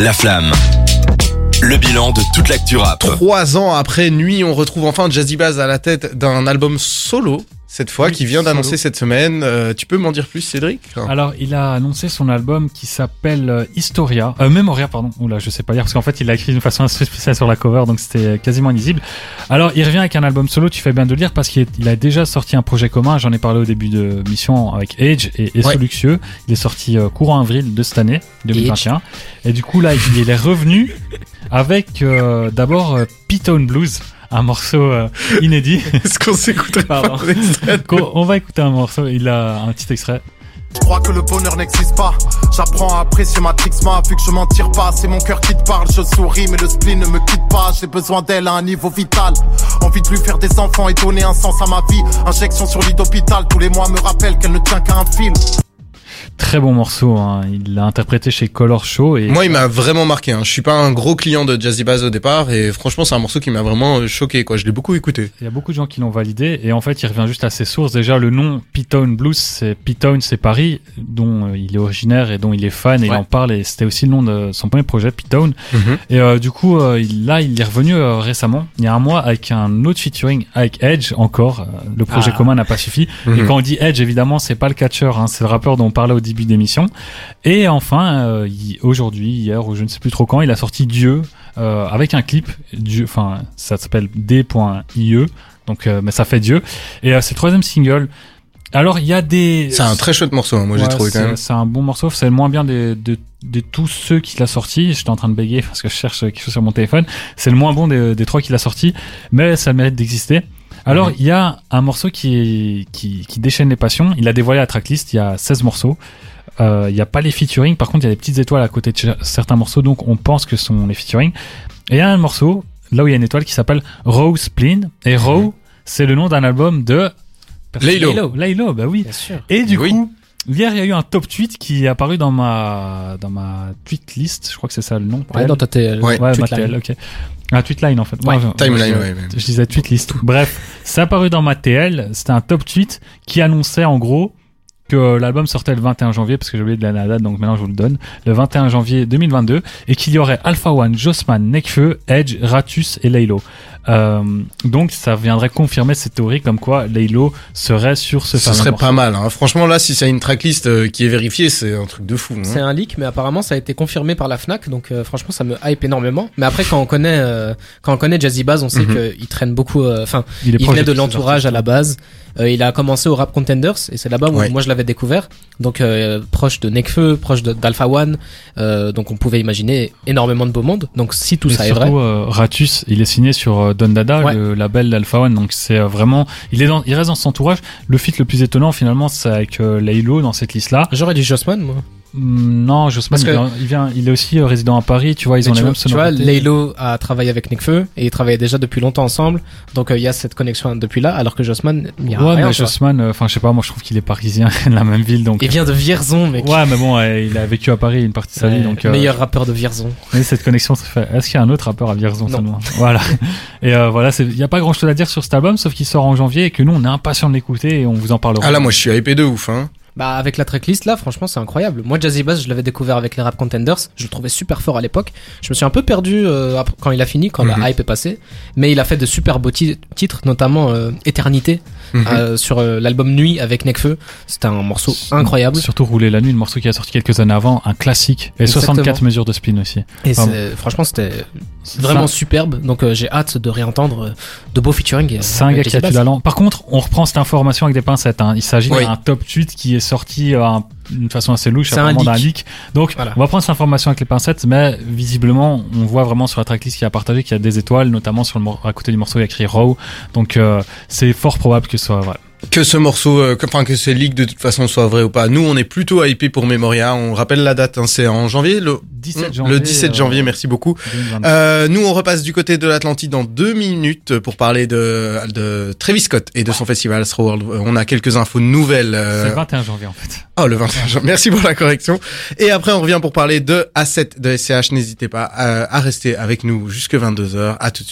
La flamme. Le bilan de toute l'actu rap. Trois ans après Nuit, on retrouve enfin Jazzy Bass à la tête d'un album solo, cette fois, Oui, qui vient d'annoncer cette semaine. Euh, tu peux m'en dire plus, Cédric? Alors, il a annoncé son album qui s'appelle euh, Historia, euh, Memoria, pardon. Oula, je sais pas lire parce qu'en fait, il l'a écrit d'une façon assez spéciale sur la cover, donc c'était quasiment illisible. Alors, il revient avec un album solo. Tu fais bien de le lire parce qu'il a déjà sorti un projet commun. J'en ai parlé au début de mission avec Age et, et Ouais. Soluxieux. Il est sorti euh, courant avril de cette année, 2021. Et du coup, là, il est revenu avec euh, d'abord P-Tone Blues, un morceau euh, inédit. Est-ce qu'on Pardon. Qu'on- On va écouter un morceau. Il a un petit extrait. Je crois que le bonheur n'existe pas. J'apprends à apprécier ma trixma, vu que je m'en tire pas. C'est mon cœur qui te parle, je souris, mais le spleen ne me quitte pas. J'ai besoin d'elle à un niveau vital. Envie de lui faire des enfants et donner un sens à ma vie. Injection sur lit d'hôpital, tous les mois me rappellent qu'elle ne tient qu'à un film. Très bon morceau. Hein. Il l'a interprété chez Color Show et Moi, il m'a vraiment marqué. Hein. Je suis pas un gros client de Jazzy Bass au départ, et franchement, c'est un morceau qui m'a vraiment euh, choqué. Quoi, je l'ai beaucoup écouté. il y a beaucoup de gens qui l'ont validé. Et en fait, il revient juste à ses sources. Déjà, le nom P-Town Blues, c'est P-Town, c'est Paris, dont euh, il est originaire et dont il est fan et il en parle. Et c'était aussi le nom de son premier projet, P-Town. Et euh, du coup, euh, il- là, il est revenu euh, récemment, il y a un mois, avec un autre featuring avec Edge encore. Le projet Ah. commun n'a pas suffi. Et Mhm. quand on dit Edge, évidemment, c'est pas le catcheur, hein, c'est le rappeur dont on parlait au début d'émission. Et enfin, euh, aujourd'hui, hier ou je ne sais plus trop quand, il a sorti Dieu euh, avec un clip. Dieu, enfin, ça s'appelle D.IE. Donc, euh, mais ça fait Dieu. Et c'est le troisième single. Alors, il y a des. C'est un très chouette morceau, hein, moi j'ai trouvé quand c'est- même. C'est un bon morceau. C'est le moins bien de, de tous ceux qu'il a sorti. J'étais en train de bégayer parce que je cherche quelque chose sur mon téléphone. C'est le moins bon des, des trois qu'il a sorti, mais ça mérite d'exister. Alors, il y a un morceau qui, est, qui, qui déchaîne les passions. Il a dévoilé la tracklist. Il y a 16 morceaux. Euh, il n'y a pas les featuring. Par contre, il y a des petites étoiles à côté de certains morceaux, donc on pense que ce sont les featuring. Et il y a un morceau, là où il y a une étoile, qui s'appelle Row Spleen. Et Row, c'est le nom d'un album de... Laylo. Laylo, bah oui. Bien sûr. Et du Oui. coup, hier, il y a eu un top tweet qui est apparu dans ma, dans ma tweet list. Je crois que c'est ça le nom. Ouais, dans ta TL. Ouais. Ouais, ma. TL, ok. Ah, tweetline, en fait. Ouais, Ouais, Timeline, je- ouais. ouais. Je disais tweet list. Bref, c'est apparu dans ma TL. C'était un top tweet qui annonçait, en gros, que l'album sortait le 21 janvier, parce que j'ai oublié de la date, donc maintenant je vous le donne, le 21 janvier 2022, et qu'il y aurait Alpha One, Jossman, Nekfeu, Edge, Ratus et Laylo. Euh, donc ça viendrait confirmer cette théorie comme quoi Laylo serait sur ce Ce fameux serait morceau. pas mal. Hein. Franchement, là, si c'est une tracklist euh, qui est vérifiée, c'est un truc de fou. hein. C'est un leak, mais apparemment ça a été confirmé par la Fnac, donc euh, franchement ça me hype énormément. Mais après quand on connaît euh, quand on connaît Jazzy Bass, on sait Mhm. qu'il traîne beaucoup. euh, Enfin, Il, est il proche venait de l'entourage à la base. Euh, il a commencé au Rap Contenders et c'est là-bas où Ouais. moi je l'avais découvert. Donc euh, proche de Nekfeu, proche d'Alpha One. Euh, donc on pouvait imaginer énormément de beau monde. Donc si tout Et ça est vrai, surtout, euh, Ratus, il est signé sur euh, Don Dada, Ouais. le label d'Alpha One, donc c'est euh, vraiment, il est dans, il reste dans son entourage. Le feat le plus étonnant finalement, c'est avec euh, Laylo dans cette liste-là. j'aurais dit Jossman moi. Hum, non, Jossman, Parce il, que- vient, il vient, il est aussi euh, résident à Paris. Tu vois, ils Mais ont tu, les vois, mêmes tu vois. Laylo a travaillé avec Nekfeu et ils travaillaient déjà depuis longtemps ensemble. Donc euh, il y a cette connexion depuis là, alors que Jossman, il y a ouais, rien. mais. Jossman, euh, enfin, je sais pas, moi je trouve qu'il est parisien, de la même ville, donc. Il vient de Vierzon, mec. Ouais, mais bon, il a vécu à Paris une partie de sa vie, donc. euh, meilleur rappeur de Vierzon. Mais cette connexion se fait. Est-ce qu'il y a un autre rappeur à Vierzon Non. seulement? Voilà. Et euh, voilà, il y a pas grand chose à dire sur cet album, sauf qu'il sort en janvier et que nous on est impatients de l'écouter et on vous en parlera. Ah là, moi, je suis hypé de ouf. Hein. Bah avec la tracklist là, franchement c'est incroyable. Moi Jazzy Bass, je l'avais découvert avec les Rap Contenders, je le trouvais super fort à l'époque. Je me suis un peu perdu euh, quand il a fini, quand Mhm. la hype est passée, mais il a fait de super beaux ti- titres, notamment euh, Éternité Mhm. euh, sur euh, l'album Nuit avec Nekfeu. C'était un morceau incroyable Surtout Rouler la nuit, le morceau qui a sorti quelques années avant, un classique. Et Exactement. 64 mesures de spin aussi. et c'est- franchement c'était vraiment Ça- superbe. Donc euh, j'ai hâte de réentendre euh, de beaux featuring. C'est un gars qui Jazzy a du Bass. talent. Par contre, on reprend cette information avec des pincettes. Hein. Il s'agit Oui. d'un top tweet qui est sorti euh, un- d'une façon assez louche, un apparemment d'un leak. Donc, Voilà. on va prendre cette information avec les pincettes, mais visiblement, on voit vraiment sur la tracklist qui a partagé qu'il y a des étoiles, notamment sur le à côté du morceau, il y a écrit Raw. Donc, euh, c'est fort probable que ce soit vrai. Que ce morceau, euh, que- enfin que ces leaks de toute façon soient vrais ou pas. Nous, on est plutôt hypé pour Memoria. On rappelle la date, hein, c'est en janvier, le 17 janvier. le 17 janvier. euh, Merci beaucoup. 2022. Euh, nous, on repasse du côté de l'Atlantique dans deux minutes pour parler de, de Travis Scott et de son festival Astro World. Euh, On a quelques infos nouvelles. euh, C'est le 21 janvier en fait. Oh, le 21 janvier. Merci pour la correction. Et après, on revient pour parler de A7 de SCH. N'hésitez pas à, à rester avec nous jusque 22h. À tout de suite.